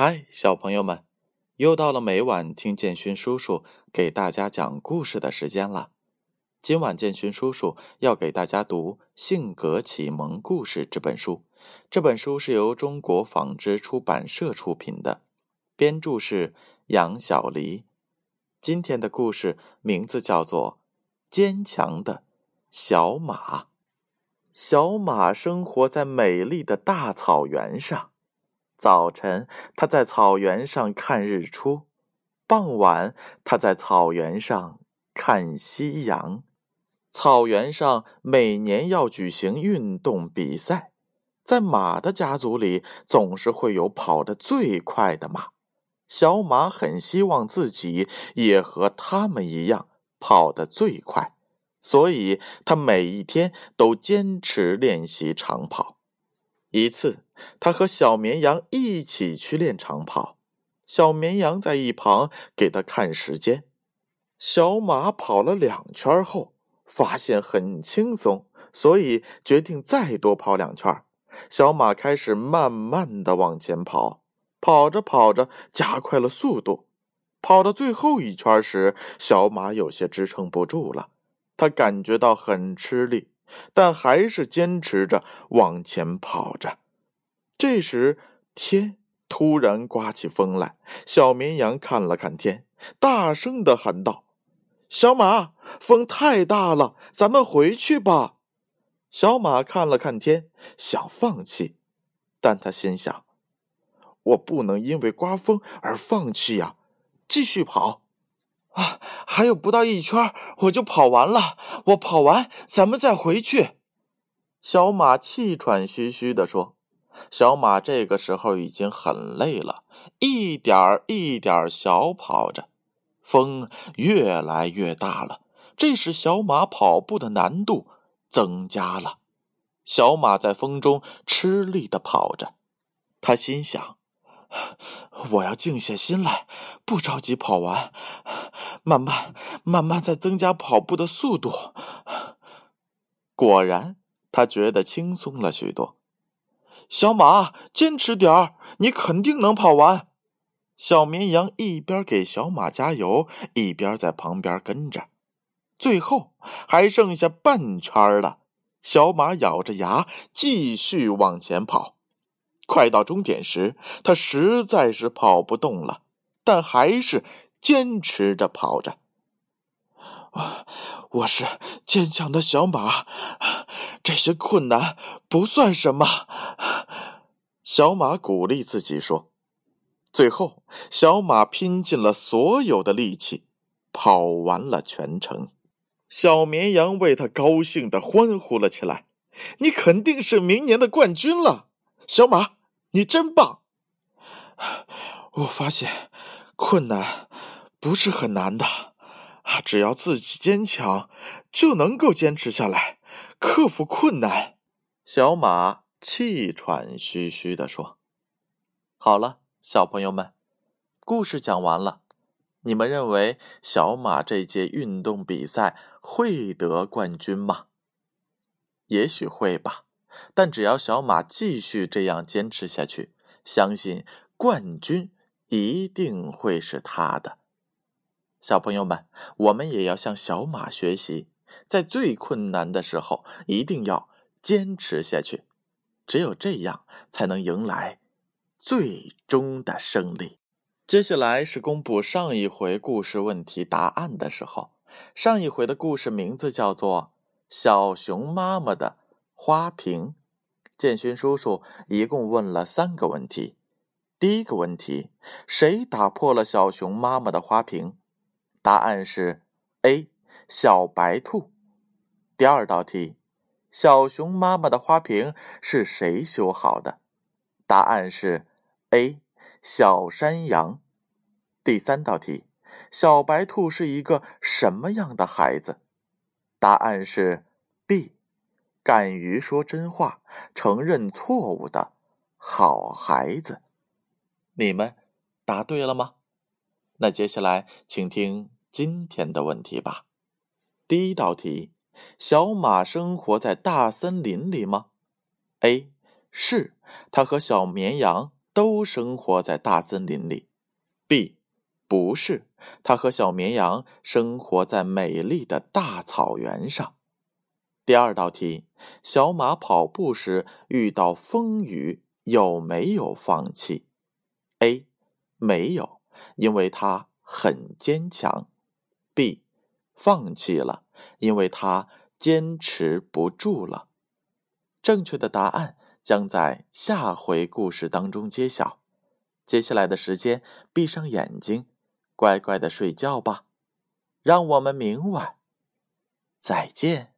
嗨，小朋友们，又到了每晚听建勋叔叔给大家讲故事的时间了。今晚建勋叔叔要给大家读《性格启蒙故事》这本书。这本书是由中国纺织出版社出品的，编著是杨小黎。今天的故事名字叫做《坚强的小马》。小马生活在美丽的大草原上。早晨，他在草原上看日出；傍晚，他在草原上看夕阳。草原上每年要举行运动比赛，在马的家族里，总是会有跑得最快的马。小马很希望自己也和他们一样跑得最快，所以他每一天都坚持练习长跑。一次，他和小绵羊一起去练长跑，小绵羊在一旁给他看时间。小马跑了两圈后，发现很轻松，所以决定再多跑两圈。小马开始慢慢的往前跑，跑着跑着加快了速度。跑到最后一圈时，小马有些支撑不住了，他感觉到很吃力。但还是坚持着往前跑着。这时，天突然刮起风来。小绵羊看了看天，大声的喊道：“小马，风太大了，咱们回去吧。”小马看了看天，想放弃，但他心想：“我不能因为刮风而放弃呀，继续跑。”啊，还有不到一圈，我就跑完了。我跑完，咱们再回去。小马气喘吁吁地说：“小马这个时候已经很累了，一点儿一点儿小跑着。风越来越大了，这使小马跑步的难度增加了。小马在风中吃力的跑着，他心想。”我要静下心来，不着急跑完，慢慢、慢慢再增加跑步的速度。果然，他觉得轻松了许多。小马，坚持点儿，你肯定能跑完。小绵羊一边给小马加油，一边在旁边跟着。最后还剩下半圈了，小马咬着牙继续往前跑。快到终点时，他实在是跑不动了，但还是坚持着跑着。我是坚强的小马，这些困难不算什么。小马鼓励自己说。最后，小马拼尽了所有的力气，跑完了全程。小绵羊为他高兴的欢呼了起来：“你肯定是明年的冠军了，小马！”你真棒！我发现困难不是很难的啊，只要自己坚强，就能够坚持下来，克服困难。小马气喘吁吁地说：“好了，小朋友们，故事讲完了。你们认为小马这届运动比赛会得冠军吗？也许会吧。”但只要小马继续这样坚持下去，相信冠军一定会是他的。小朋友们，我们也要向小马学习，在最困难的时候一定要坚持下去，只有这样才能迎来最终的胜利。接下来是公布上一回故事问题答案的时候。上一回的故事名字叫做《小熊妈妈的》。花瓶，建勋叔叔一共问了三个问题。第一个问题：谁打破了小熊妈妈的花瓶？答案是 A，小白兔。第二道题：小熊妈妈的花瓶是谁修好的？答案是 A，小山羊。第三道题：小白兔是一个什么样的孩子？答案是 B。敢于说真话、承认错误的好孩子，你们答对了吗？那接下来请听今天的问题吧。第一道题：小马生活在大森林里吗？A. 是，它和小绵羊都生活在大森林里。B，不是，它和小绵羊生活在美丽的大草原上。第二道题：小马跑步时遇到风雨，有没有放弃？A，没有，因为他很坚强。B，放弃了，因为他坚持不住了。正确的答案将在下回故事当中揭晓。接下来的时间，闭上眼睛，乖乖的睡觉吧。让我们明晚再见。